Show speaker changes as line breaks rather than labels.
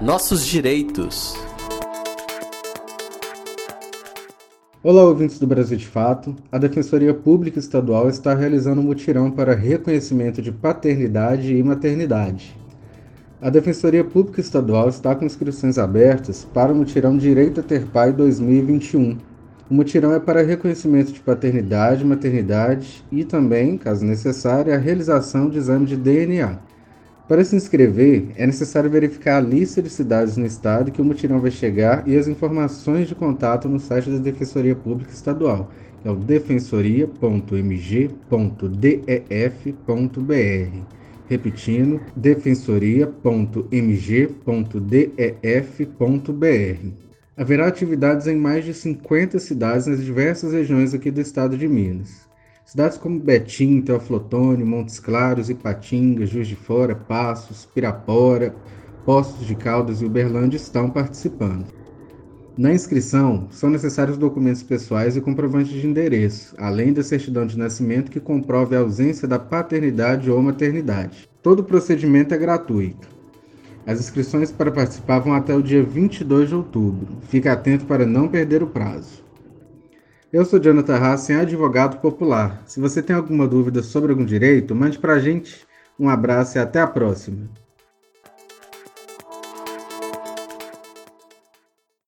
Nossos direitos.
Olá, ouvintes do Brasil de Fato. A Defensoria Pública Estadual está realizando um mutirão para reconhecimento de paternidade e maternidade. A Defensoria Pública Estadual está com inscrições abertas para o mutirão Direito a Ter Pai 2021. O mutirão é para reconhecimento de paternidade, maternidade e também, caso necessário, a realização de exame de DNA. Para se inscrever, é necessário verificar a lista de cidades no estado que o mutirão vai chegar e as informações de contato no site da Defensoria Pública Estadual, é o defensoria.mg.def.br. Repetindo, defensoria.mg.def.br. Haverá atividades em mais de 50 cidades nas diversas regiões aqui do estado de Minas. Cidades como Betim, Teoflotone, Montes Claros, Ipatinga, Juiz de Fora, Passos, Pirapora, Postos de Caldas e Uberlândia estão participando. Na inscrição, são necessários documentos pessoais e comprovantes de endereço, além da certidão de nascimento que comprove a ausência da paternidade ou maternidade. Todo o procedimento é gratuito. As inscrições para participar vão até o dia 22 de outubro. Fique atento para não perder o prazo. Eu sou Jonathan Hassen, advogado popular. Se você tem alguma dúvida sobre algum direito, mande para a gente. Um abraço e até a próxima.